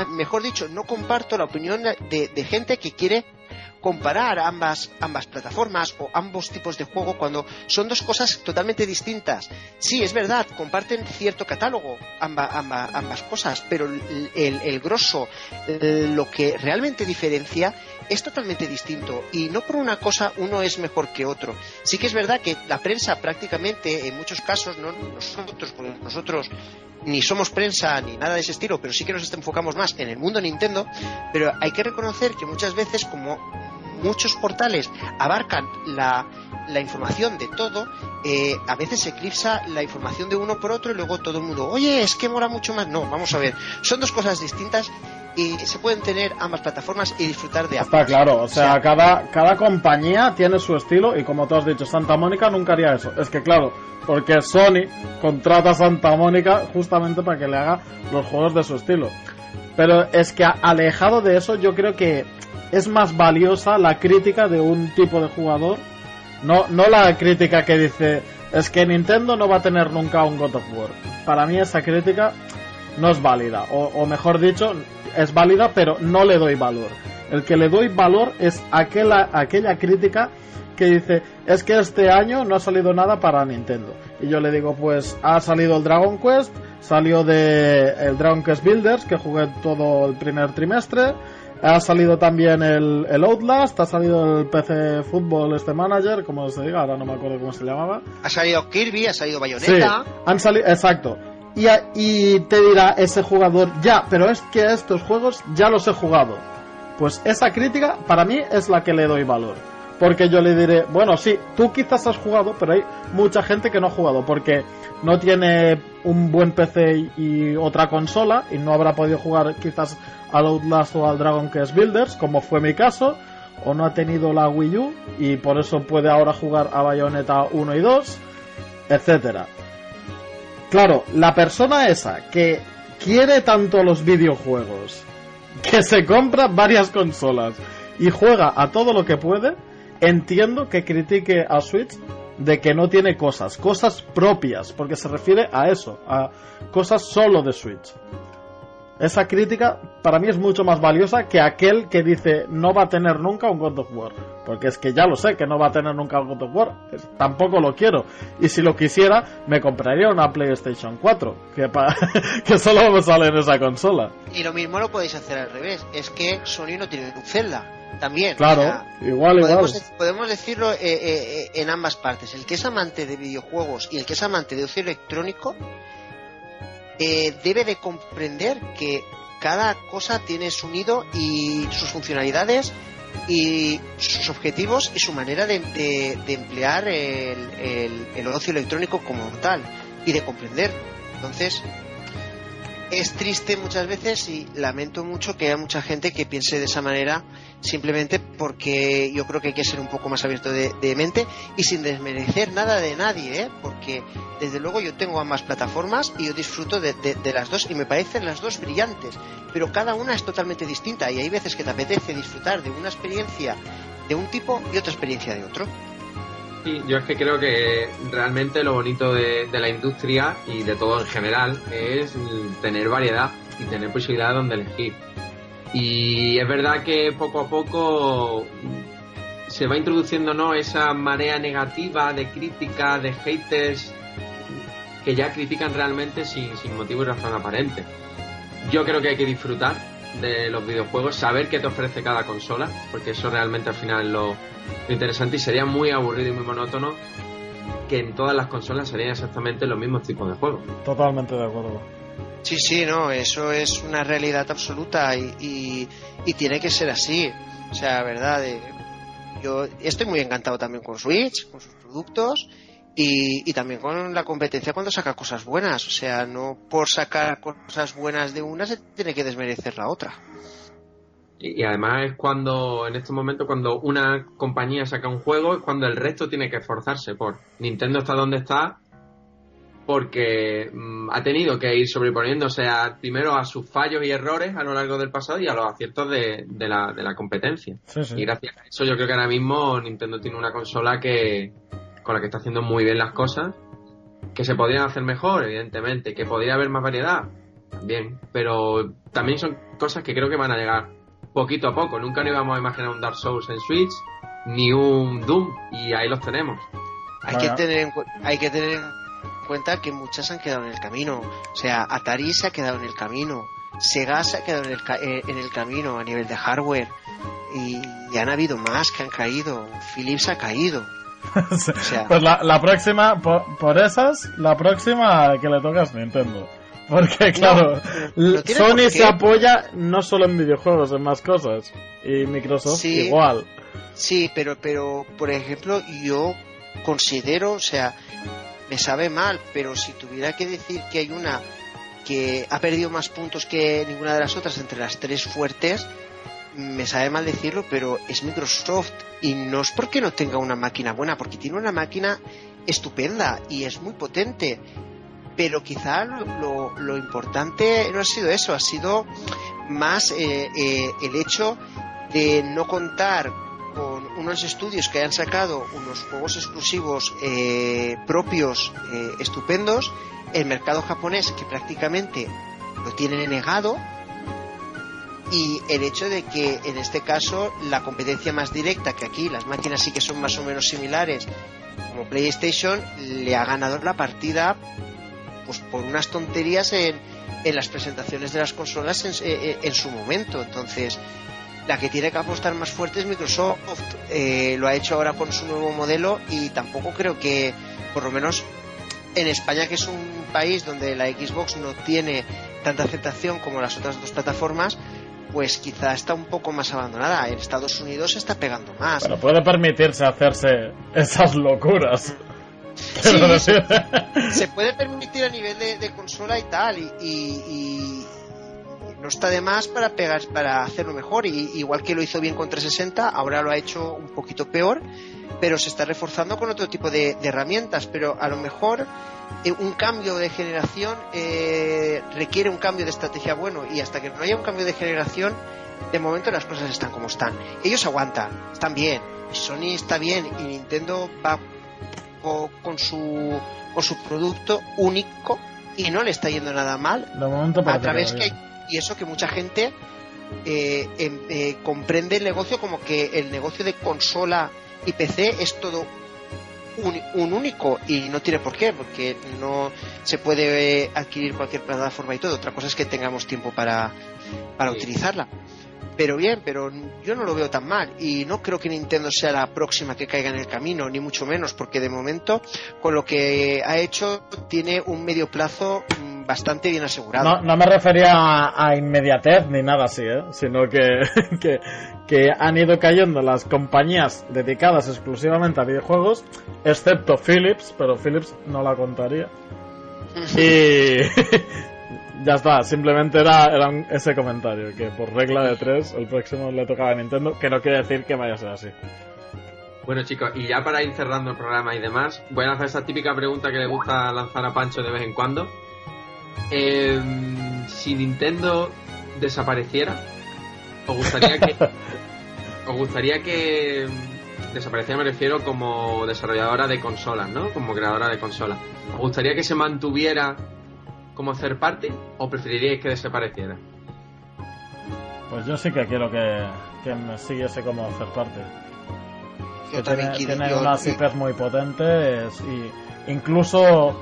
[SPEAKER 3] mejor dicho, no comparto la opinión de gente que quiere comparar ambas, ambas plataformas o ambos tipos de juego cuando son dos cosas totalmente distintas. Sí, es verdad, comparten cierto catálogo ambas cosas, pero el, el, el grosso, lo que realmente diferencia es totalmente distinto y no por una cosa uno es mejor que otro. Sí que es verdad que la prensa prácticamente en muchos casos, no nosotros, nosotros ni somos prensa ni nada de ese estilo, pero sí que nos enfocamos más en el mundo Nintendo, pero hay que reconocer que muchas veces como muchos portales abarcan la, la información de todo, eh, a veces eclipsa la información de uno por otro y luego todo el mundo, oye, es que mola mucho más. No, vamos a ver, son dos cosas distintas y se pueden tener ambas plataformas y disfrutar de ambas.
[SPEAKER 2] Está claro, o sea, cada, cada compañía tiene su estilo y como tú has dicho, Santa Mónica nunca haría eso. Es que claro, porque Sony contrata a Santa Mónica justamente para que le haga los juegos de su estilo. Pero es que alejado de eso, yo creo que es más valiosa la crítica de un tipo de jugador, no, no la crítica que dice es que Nintendo no va a tener nunca un God of War. Para mí esa crítica no es válida, o, o mejor dicho, es válida, pero no le doy valor. El que le doy valor es aquella, aquella crítica que dice, es que este año no ha salido nada para Nintendo. Y yo le digo, pues ha salido el Dragon Quest, salió de el Dragon Quest Builders, que jugué todo el primer trimestre, ha salido también el, el, Outlast, ha salido el PC Football este manager, como se diga, ahora no me acuerdo cómo se llamaba.
[SPEAKER 3] Ha salido Kirby, ha salido Bayonetta.
[SPEAKER 2] Sí, han salido, exacto y, y te dirá ese jugador, ya, pero es que estos juegos ya los he jugado. Pues esa crítica para mí es la que le doy valor. Porque yo le diré, bueno, sí, tú quizás has jugado, pero hay mucha gente que no ha jugado porque no tiene un buen PC y otra consola y no habrá podido jugar quizás al Outlast o al Dragon Quest Builders, como fue mi caso, o no ha tenido la Wii U y por eso puede ahora jugar a Bayonetta 1 y 2, etcétera. Claro, la persona esa que quiere tanto los videojuegos, que se compra varias consolas y juega a todo lo que puede, entiendo que critique a Switch de que no tiene cosas, cosas propias, porque se refiere a eso, a cosas solo de Switch. Esa crítica para mí es mucho más valiosa que aquel que dice no va a tener nunca un God of War. Porque es que ya lo sé que no va a tener nunca un God of War. Tampoco lo quiero. Y si lo quisiera, me compraría una PlayStation 4. Que, que solo me sale en esa consola.
[SPEAKER 3] Y lo mismo lo podéis hacer al revés. Es que Sony no tiene un Zelda. También.
[SPEAKER 2] Claro, igual,
[SPEAKER 3] podemos,
[SPEAKER 2] igual.
[SPEAKER 3] Podemos decirlo eh, eh, en ambas partes. El que es amante de videojuegos y el que es amante de ocio electrónico eh, debe de comprender que cada cosa tiene su nido y sus funcionalidades y sus objetivos y su manera de, emplear el, el, el, ocio electrónico como tal y de comprender. Entonces, es triste muchas veces y lamento mucho que haya mucha gente que piense de esa manera simplemente porque yo creo que hay que ser un poco más abierto de, mente y sin desmerecer nada de nadie, ¿eh? porque desde luego yo tengo ambas plataformas y yo disfruto de, las dos y me parecen las dos brillantes, pero cada una es totalmente distinta y hay veces que te apetece disfrutar de una experiencia de un tipo y otra experiencia de otro.
[SPEAKER 1] Sí, yo es que creo que realmente lo bonito de, la industria y de todo en general es tener variedad y tener posibilidad donde elegir. Y es verdad que poco a poco se va introduciendo ¿no? esa marea negativa de crítica, de haters que ya critican realmente sin, sin motivo y razón aparente. Yo creo que hay que disfrutar de los videojuegos, saber qué te ofrece cada consola, porque eso realmente al final es lo, lo, interesante y sería muy aburrido y muy monótono que en todas las consolas serían exactamente los mismos tipos de juegos.
[SPEAKER 2] Totalmente de acuerdo.
[SPEAKER 3] Sí, sí, no, eso es una realidad absoluta y, y, y tiene que ser así. O sea, verdad, eh, yo estoy muy encantado también con Switch, con sus productos y, y, también con la competencia cuando saca cosas buenas. O sea, no por sacar cosas buenas de una se tiene que desmerecer la otra.
[SPEAKER 1] Y, y además es cuando, en este momento, cuando una compañía saca un juego, es cuando el resto tiene que esforzarse por Nintendo está donde está porque mmm, ha tenido que ir sobreponiéndose a, primero a sus fallos y errores a lo largo del pasado y a los aciertos de, de, la, de la, competencia.
[SPEAKER 2] Sí, sí.
[SPEAKER 1] Y gracias a eso yo creo que ahora mismo Nintendo tiene una consola que, con la que está haciendo muy bien las cosas, que se podrían hacer mejor, evidentemente, que podría haber más variedad, también, pero también son cosas que creo que van a llegar poquito a poco. Nunca nos íbamos a imaginar un Dark Souls en Switch, ni un Doom, y ahí los tenemos.
[SPEAKER 3] Hay, que tener en, hay que tener en cuenta que muchas han quedado en el camino. O sea, Atari se ha quedado en el camino, Sega se ha quedado en el, eh, en el camino a nivel de hardware, y, han habido más que han caído. Philips ha caído.
[SPEAKER 2] pues la, próxima, por, esas, la próxima que le toca es Nintendo. Porque claro, Sony se apoya no solo en videojuegos, en más cosas. Y Microsoft igual.
[SPEAKER 3] Sí, pero, pero, por ejemplo, yo considero, o sea, me sabe mal, pero si tuviera que decir que hay una que ha perdido más puntos que ninguna de las otras entre las tres fuertes, me sabe mal decirlo, pero es Microsoft y no es porque no tenga una máquina buena, porque tiene una máquina estupenda y es muy potente. Pero quizá lo, lo, importante no ha sido eso, ha sido más eh, eh, el hecho de no contar con unos estudios que hayan sacado unos juegos exclusivos eh, propios estupendos, el mercado japonés que prácticamente lo tiene negado y el hecho de que en este caso la competencia más directa que aquí las máquinas sí que son más o menos similares como PlayStation le ha ganado la partida pues por unas tonterías en, en las presentaciones de las consolas en, en, su momento. Entonces la que tiene que apostar más fuerte es Microsoft. Eh, lo ha hecho ahora con su nuevo modelo y tampoco creo que por lo menos en España que es un país donde la Xbox no tiene tanta aceptación como las otras dos plataformas pues quizá está un poco más abandonada. En Estados Unidos se está pegando más.
[SPEAKER 2] Pero puede permitirse hacerse esas locuras.
[SPEAKER 3] se puede permitir a nivel de, consola y tal, y, no está de más para pegar, para hacerlo mejor. Y, igual que lo hizo bien con 360, ahora lo ha hecho un poquito peor pero se está reforzando con otro tipo de, herramientas. Pero a lo mejor eh, un cambio de generación eh, requiere un cambio de estrategia bueno y hasta que no haya un cambio de generación, de momento las cosas están como están. Ellos aguantan, están bien, Sony está bien y Nintendo va con su, con su producto único y no le está yendo nada mal. a través que y eso que mucha gente eh, em, comprende el negocio como que el negocio de consola y PC es todo un, único y no tiene por qué, porque no se puede adquirir cualquier plataforma y todo. Otra cosa es que tengamos tiempo para, para utilizarla. Pero bien, pero yo no lo veo tan mal y no creo que Nintendo sea la próxima que caiga en el camino, ni mucho menos, porque de momento con lo que ha hecho tiene un medio plazo mm, bastante bien asegurado.
[SPEAKER 2] No, no me refería a, inmediatez ni nada así, ¿eh? sino que, que, que han ido cayendo las compañías dedicadas exclusivamente a videojuegos, excepto Philips, pero Philips no la contaría. Y, ya está, simplemente era, era ese comentario, que por regla de tres el próximo le tocaba a Nintendo, que no quiere decir que vaya a ser así.
[SPEAKER 1] Bueno chicos, y ya para ir cerrando el programa y demás, voy a lanzar esa típica pregunta que le gusta lanzar a Pancho de vez en cuando. Em, si Nintendo desapareciera, ¿os gustaría que... ¿Os gustaría que desapareciera, me refiero como desarrolladora de consolas, ¿no? Como creadora de consolas. ¿Os gustaría que se mantuviera como hacer parte o preferiríais que desapareciera?
[SPEAKER 2] Pues yo sí que quiero que, que me siguiese como hacer parte.
[SPEAKER 3] Yo tiene,
[SPEAKER 2] tiene unas IPs muy potentes y incluso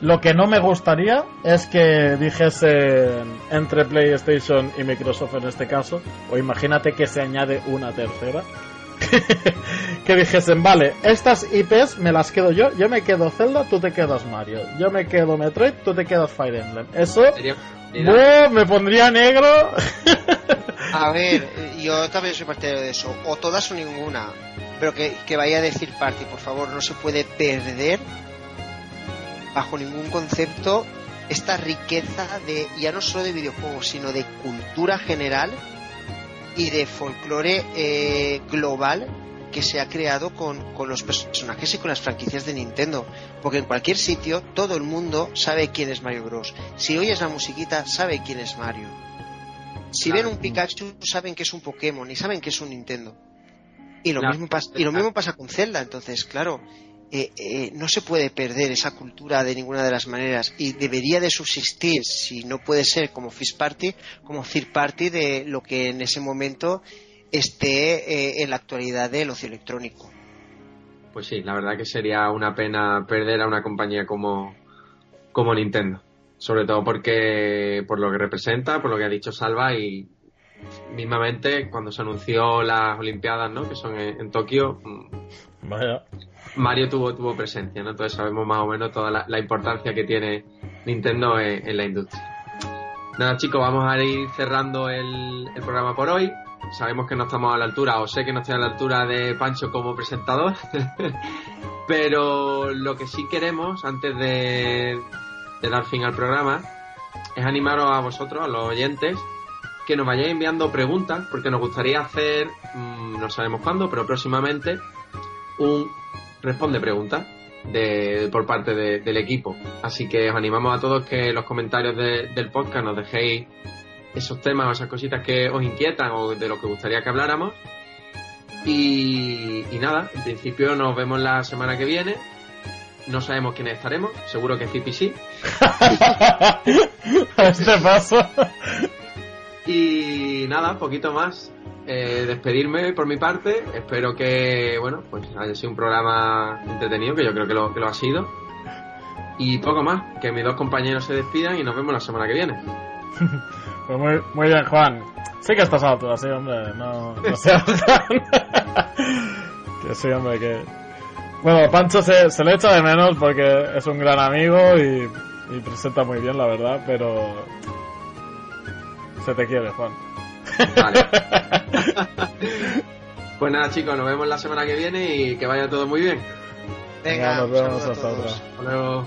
[SPEAKER 2] lo que no me gustaría es que dijese entre PlayStation y Microsoft en este caso, o imagínate que se añade una tercera, que dijesen, vale, estas IPs me las quedo yo, yo me quedo Zelda, tú te quedas Mario, yo me quedo Metroid, tú te quedas Fire Emblem. Eso me pondría negro.
[SPEAKER 3] a ver, yo también soy partidario de eso, o todas o ninguna, pero que, que vaya a decir party, por favor, no se puede perder bajo ningún concepto esta riqueza de ya no solo de videojuegos, sino de cultura general y de folclore eh, global que se ha creado con, los personajes y con las franquicias de Nintendo. Porque en cualquier sitio todo el mundo sabe quién es Mario Bros. Si oyes la musiquita, sabe quién es Mario. Si ven un Pikachu, saben que es un Pokémon y saben que es un Nintendo. Y lo, mismo, pasa, y lo mismo pasa con Zelda. Entonces, claro, eh, eh, no se puede perder esa cultura de ninguna de las maneras y debería de subsistir, si no puede ser como Fish Party, como Third Party de lo que en ese momento esté en la actualidad del ocio electrónico.
[SPEAKER 1] Pues sí, la verdad que sería una pena perder a una compañía como, como Nintendo. Sobre todo porque por lo que representa, por lo que ha dicho Salva y mismamente cuando se anunció las Olimpiadas, ¿no? Que son en, Tokio. Mm, Mario tuvo, tuvo presencia, ¿no? Entonces sabemos más o menos toda la, importancia que tiene Nintendo en, la industria. Nada chicos, vamos a ir cerrando el, programa por hoy sabemos que no estamos a la altura, o sé que no estoy a la altura de Pancho como presentador, pero lo que sí queremos, antes de, dar fin al programa, es animaros a vosotros, a los oyentes, que nos vayáis enviando preguntas, porque nos gustaría hacer, mm, no sabemos cuándo, pero próximamente, un responde preguntas de, por parte del equipo. Así que os animamos a todos que en los comentarios del podcast nos dejéis esos temas o esas cositas que os inquietan o de lo que gustaría que habláramos. Y, nada, en principio nos vemos la semana que viene. No sabemos quiénes estaremos, seguro que Zipi sí.
[SPEAKER 2] este paso.
[SPEAKER 1] Y nada, poquito más. Eh, despedirme por mi parte. Espero que, bueno, pues haya sido un programa entretenido, que yo creo que lo, que lo ha sido. Y poco más, que mis dos compañeros se despidan y nos vemos la semana que viene.
[SPEAKER 2] Pues muy, bien, Juan. Sí que estás alto, así, hombre. No, no seas que sí, hombre, que... Bueno, Pancho se, se, le echa de menos porque es un gran amigo y presenta muy bien, la verdad, pero... Se te quiere, Juan. Vale.
[SPEAKER 1] pues nada, chicos, nos vemos la semana que viene y que vaya todo muy bien.
[SPEAKER 3] Venga, nos vemos
[SPEAKER 2] hasta otra.
[SPEAKER 1] Hasta luego.